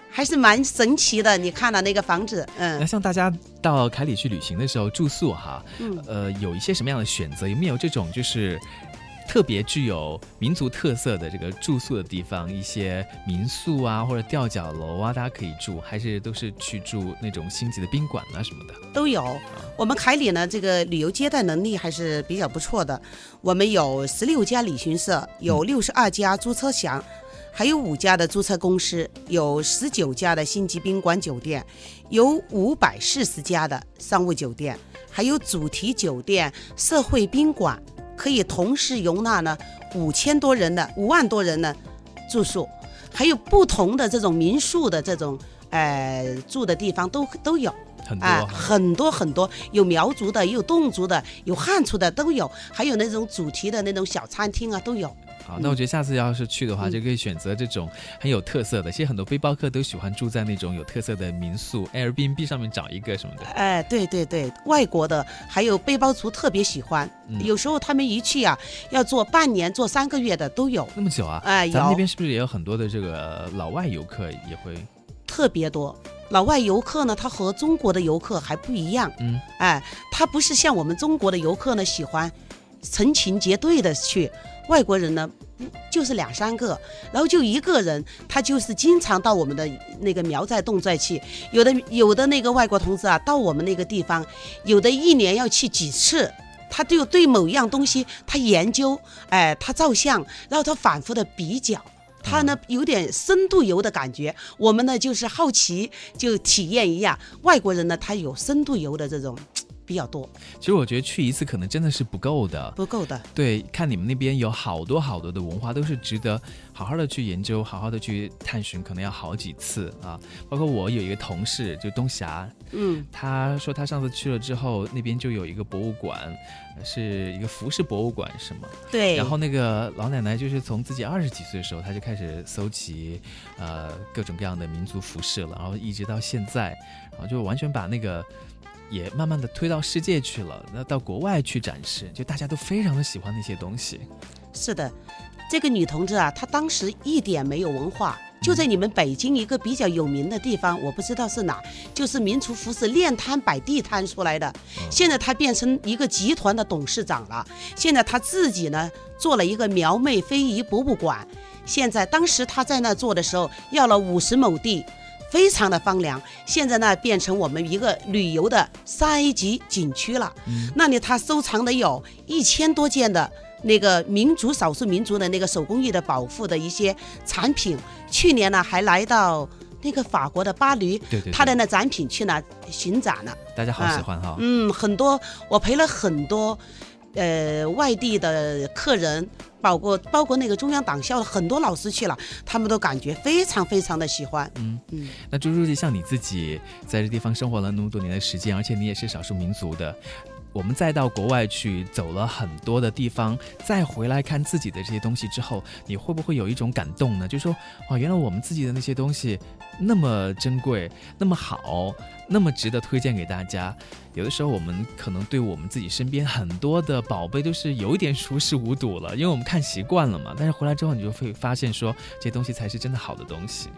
还是蛮神奇的。你看了那个房子，嗯
那，像大家到凯里去旅行的时候住宿哈，
嗯
呃，有一些什么样的选择？有没有这种就是特别具有民族特色的这个住宿的地方？一些民宿啊，或者吊脚楼啊，大家可以住，还是都是去住那种星级的宾馆啊什么的？
都有。我们凯里呢，这个旅游接待能力还是比较不错的。我们有十六家旅行社，有六十二家租车详，还有五家的租车公司，有十九家的星级宾馆酒店，有五百四十家的商务酒店，还有主题酒店、社会宾馆，可以同时容纳呢五千多人的五万多人的住宿，还有不同的这种民宿的这种呃住的地方都都有。啊，
很多哈。
很多很多，有苗族的，也有侗族的，有汉族的都有，还有那种主题的那种小餐厅啊都有。
好，那我觉得下次要是去的话，
嗯
就可以选择这种很有特色的。其实很多背包客都喜欢住在那种有特色的民宿，Airbnb 上面找一个什么的。
哎，对对对，外国的还有背包族特别喜欢，
嗯
有时候他们一去啊，要做半年、做三个月的都有，
那么久啊？
哎有
咱们那边是不是也有很多的这个老外游客也会？
特别多。老外游客呢，他和中国的游客还不一样，
嗯，
哎，他不是像我们中国的游客呢喜欢成群结队的去，外国人呢不就是两三个，然后就一个人，他就是经常到我们的那个苗寨侗寨去，有的有的那个外国同志啊，到我们那个地方，有的一年要去几次。他就对某一样东西，他研究，哎，他照相，然后他反复的比较，他呢有点深度游的感觉。我们呢就是好奇，就体验一下。外国人呢，他有深度游的这种比较多，
其实我觉得去一次可能真的是不够的。
不够的。
对，看你们那边有好多好多的文化，都是值得好好的去研究，好好的去探寻，可能要好几次啊。包括我有一个同事，就东霞，
嗯，
他说他上次去了之后，那边就有一个博物馆，呃是一个服饰博物馆，是吗？
对。
然后那个老奶奶就是从自己二十几岁的时候，她就开始搜集，呃，各种各样的民族服饰了，然后一直到现在，然后就完全把那个也慢慢的推到世界去了，那到国外去展示，就大家都非常的喜欢那些东西。
是的，这个女同志啊，她当时一点没有文化，就在你们北京一个比较有名的地方，我不知道是哪，就是民族服饰练摊摆地摊出来的。现在她变成一个集团的董事长了，现在她自己呢做了一个苗妹非遗博物馆。现在当时她在那做的时候，要了五十亩地。非常的荒凉，现在呢变成我们一个旅游的三 A 级景区了。那里他收藏的有一千多件的那个民族少数民族的那个手工艺的保护的一些产品。去年呢还来到那个法国的巴黎，
对对对
他的那展品去那巡展了。
大家好喜欢哈。
嗯，很多我陪了很多，呃，外地的客人，包括包括那个中央党校的很多老师去了，他们都感觉非常非常的喜欢。
嗯
嗯，
那朱书记，像你自己在这地方生活了那么多年的时间，而且你也是少数民族的，我们再到国外去走了很多的地方，再回来看自己的这些东西之后，你会不会有一种感动呢？就说哇，原来我们自己的那些东西那么珍贵，那么好，那么值得推荐给大家。有的时候我们可能对我们自己身边很多的宝贝都是有一点熟视无睹了，因为我们看习惯了嘛。但是回来之后，你就会发现说，这些东西才是真的好的东西。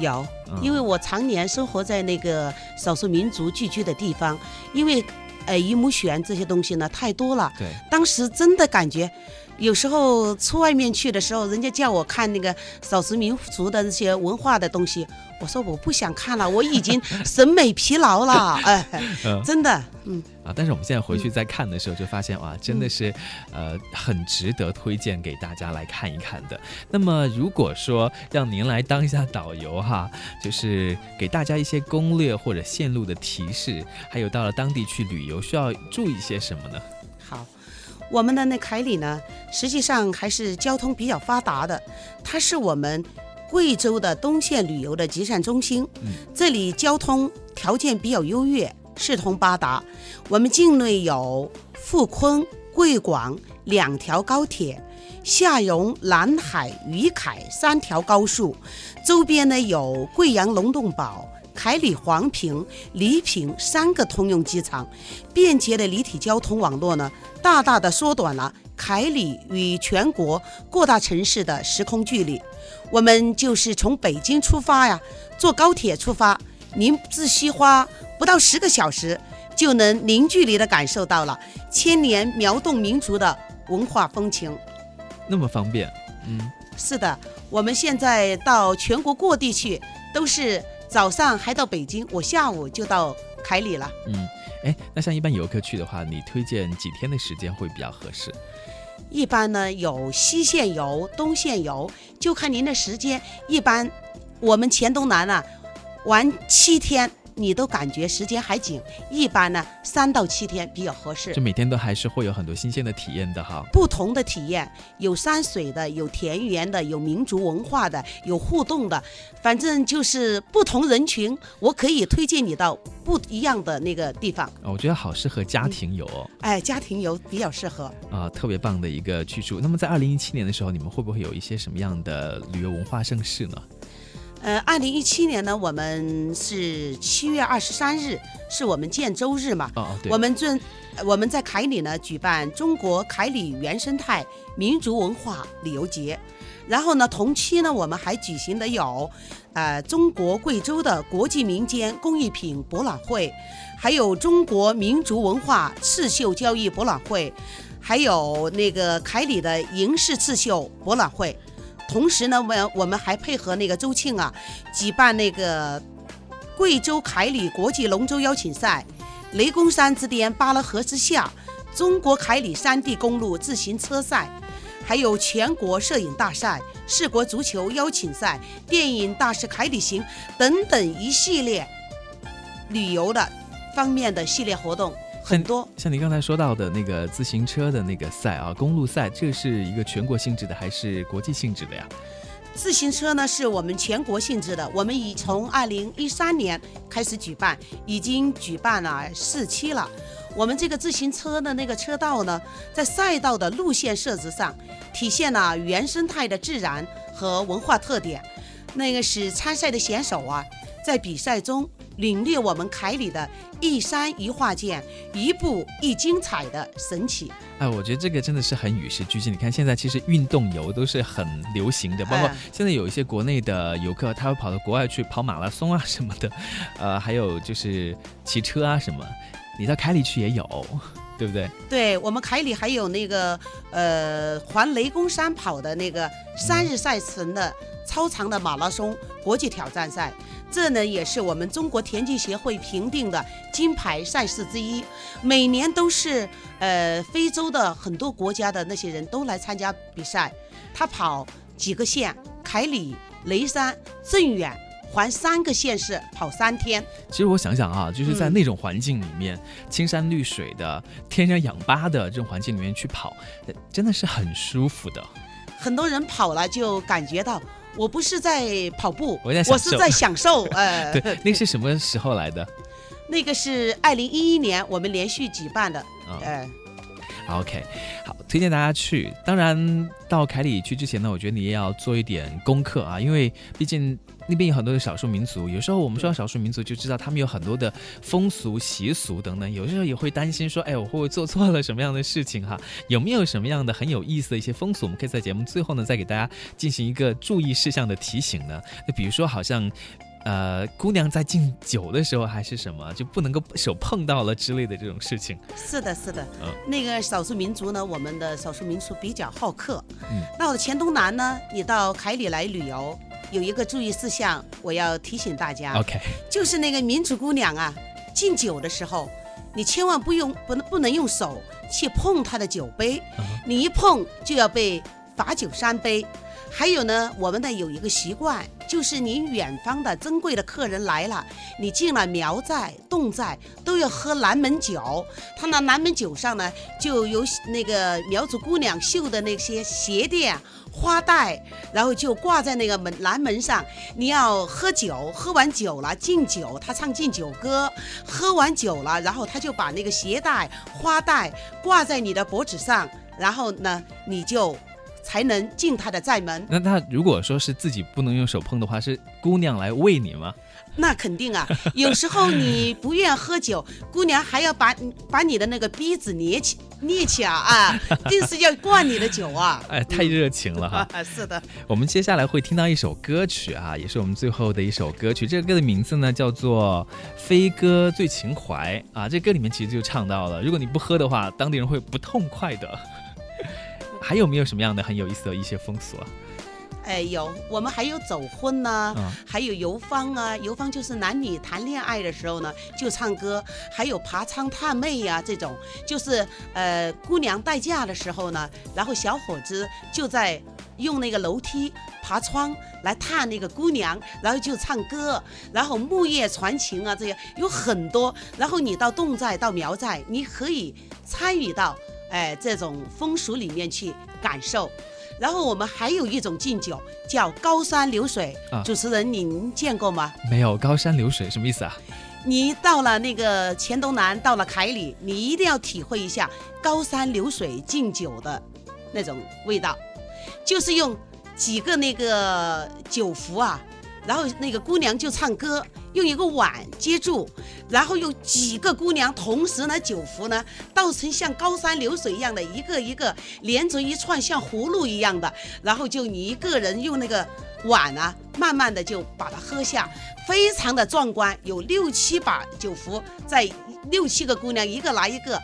有
嗯，
因为我常年生活在那个少数民族聚居的地方，因为呃姨母选这些东西呢太多了，
对，
当时真的感觉。有时候出外面去的时候，人家叫我看那个少数民族的那些文化的东西，我说我不想看了，我已经审美疲劳了，哎，
嗯。
真的，嗯，
啊，但是我们现在回去再看的时候，就发现哇，真
嗯
的是，呃，很值得推荐给大家来看一看的。那么，如果说让您来当一下导游哈，就是给大家一些攻略或者线路的提示，还有到了当地去旅游需要注意些什么呢？
好，我们的那凯里呢，实际上还是交通比较发达的，它是我们贵州的东线旅游的集散中心。
嗯
这里交通条件比较优越，四通八达。我们境内有富昆、贵广两条高铁。下容、南海、渝凯三条高速，周边呢有贵阳龙洞堡、凯里黄平、黎平三个通用机场，便捷的离体交通网络呢，大大的缩短了凯里与全国各大城市的时空距离。我们就是从北京出发呀，坐高铁出发，您只需花不到十个小时，就能零距离的感受到了千年苗侗民族的文化风情。
那么方便，嗯，
是的，我们现在到全国各地去，都是早上还到北京，我下午就到凯里了。
嗯，哎，那像一般游客去的话，你推荐几天的时间会比较合适？
一般呢有西线游、东线游，就看您的时间。一般我们黔东南啊，玩七天你都感觉时间还紧，一般呢三到七天比较合适
就。每天都还是会有很多新鲜的体验的哈。
不同的体验，有山水的，有田园的，有民族文化的，有互动的，反正就是不同人群，我可以推荐你到不一样的那个地方。
啊我觉得好适合家庭游哦，
哎，家庭游比较适合。
啊、特别棒的一个去处。那么在二零一七年的时候，你们会不会有一些什么样的旅游文化盛事呢？
呃，二零一七年呢，我们是七月二十三日，是我们建州日嘛。
哦
我们正我们在凯里呢举办中国凯里原生态民族文化旅游节，然后呢，同期呢我们还举行的有，呃，中国贵州的国际民间工艺品博览会，还有中国民族文化刺绣交易博览会，还有那个凯里的银饰刺绣博览会。同时呢，我我们还配合那个周庆啊，举办那个贵州凯里国际龙舟邀请赛、雷公山之巅巴拉河之下、中国凯里山地公路自行车赛，还有全国摄影大赛、世国足球邀请赛、电影大师凯里行等等一系列旅游的方面的系列活动。很多。
像你刚才说到的那个自行车的那个赛啊，公路赛，这是一个全国性质的还是国际性质的呀？
自行车呢是我们全国性质的，我们已从二零一三年开始举办，已经举办了四期了。我们这个自行车的那个车道呢，在赛道的路线设置上，体现了原生态的自然和文化特点，那个使参赛的选手啊，在比赛中领略我们凯里的一山一画卷、一步一精彩的神奇。
哎，我觉得这个真的是很与时俱进。你看现在其实运动游都是很流行的，包括
哎
现在有一些国内的游客，他会跑到国外去跑马拉松啊什么的，呃，还有就是骑车啊什么，你到凯里去也有，对不对？
对我们凯里还有那个呃环雷公山跑的那个三日赛程的超长的马拉松国际挑战赛，这呢也是我们中国田径协会评定的金牌赛事之一，每年都是呃非洲的很多国家的那些人都来参加比赛，他跑几个县，凯里、雷山、镇远。环三个县市跑三天，
其实我想想啊，就是在
嗯
那种环境里面，青山绿水的、天然氧吧的这种环境里面去跑，呃真的是很舒服的。
很多人跑了就感觉到，我不是在跑步，
我在我
是在享受。呃，
对，那个是什么时候来的？
那个是二零一一年我们连续举办的，
啊、
呃
，OK，好，推荐大家去。当然，到凯里去之前呢，我觉得你也要做一点功课啊，因为毕竟那边有很多的少数民族。有时候我们说到少数民族，就知道他们有很多的风俗习俗等等。有时候也会担心说，哎，我会不会做错了什么样的事情哈？有没有什么样的很有意思的一些风俗？我们可以在节目最后呢，再给大家进行一个注意事项的提醒呢？那比如说，好像。呃，姑娘在敬酒的时候还是什么，就不能够手碰到了之类的这种事情。
是的，是的。
嗯
那个少数民族呢，我们的少数民族比较好客。
嗯，
那我的黔东南呢，你到凯里来旅游，有一个注意事项，我要提醒大家。
OK，
就是那个民族姑娘啊，敬酒的时候，你千万不用不能不能用手去碰她的酒杯，
嗯
你一碰就要被罚酒三杯。还有呢，我们呢有一个习惯，就是你远方的珍贵的客人来了，你进了苗寨、侗寨都要喝南门酒。他那南门酒上呢，就有那个苗族姑娘绣的那些鞋垫、花带，然后就挂在那个门南门上。你要喝酒，喝完酒了敬酒，他唱敬酒歌。喝完酒了，然后他就把那个鞋带、花带挂在你的脖子上，然后呢，你就才能进他的寨门。
那他如果说是自己不能用手碰的话，是姑娘来喂你吗？
那肯定啊，有时候你不愿喝酒，姑娘还要把把你的那个鼻子捏起捏起啊啊，定是要灌你的酒啊。
哎，太热情了哈！
啊，是的，
我们接下来会听到一首歌曲啊，也是我们最后的一首歌曲。这个歌的名字呢叫做《飞歌醉情怀》啊。这歌里面其实就唱到了，如果你不喝的话，当地人会不痛快的。还有没有什么样的很有意思的一些风俗啊？
哎，有我们还有走婚呢、
啊
还有游方啊，游方就是男女谈恋爱的时候呢就唱歌，还有爬窗探妹呀、这种，就是呃姑娘待嫁的时候呢，然后小伙子就在用那个楼梯爬窗来探那个姑娘，然后就唱歌，然后木叶传情啊，这些有很多。然后你到侗寨到苗寨，你可以参与到哎这种风俗里面去感受。然后我们还有一种敬酒叫高山流水，
啊
主持人您见过吗？
没有高山流水什么意思啊？
你到了那个黔东南，到了凯里，你一定要体会一下高山流水敬酒的那种味道，就是用几个那个酒壶啊，然后那个姑娘就唱歌，用一个碗接住，然后用几个姑娘同时呢酒壶呢倒成像高山流水一样的，一个一个连成一串像葫芦一样的，然后就你一个人用那个碗啊，慢慢的就把它喝下，非常的壮观，有六七把酒壶，在六七个姑娘一个拿一个，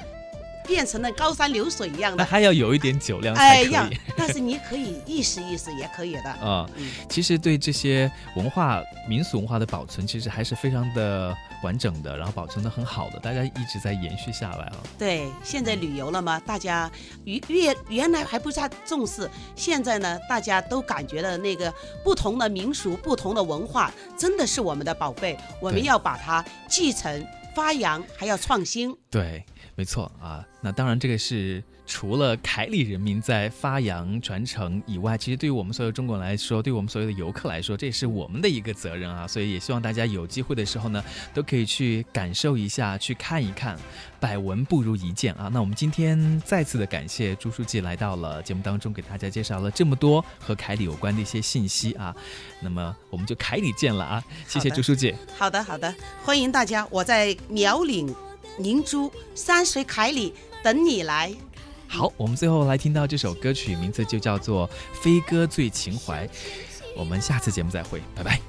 变成了高山流水一样的
那
的。
还要有一点酒量才
哎
可以。
呀，但是你可以意识意识，也可以的。
啊、
嗯
其实对这些文化、民俗文化的保存，其实还是非常的完整的，然后保存的很好的，大家一直在延续下来啊。
对，现在旅游了嘛，大家越越原来还不太重视，现在呢，大家都感觉到那个不同的民俗、不同的文化，真的是我们的宝贝，我们要把它继承、发扬，还要创新。
对，没错啊。那当然，这个是除了凯里人民在发扬传承以外，其实对于我们所有中国人来说，对我们所有的游客来说，这也是我们的一个责任啊。所以也希望大家有机会的时候呢，都可以去感受一下，去看一看，百闻不如一见啊。那我们今天再次的感谢朱书记来到了节目当中，给大家介绍了这么多和凯里有关的一些信息啊。那么我们就凯里见了啊！谢谢朱书记。
好的，好的，欢迎大家，我在苗岭宁珠山水凯里等你来。
好，我们最后来听到这首歌曲，名字就叫做《飞鸽醉情怀》。我们下次节目再会，拜拜。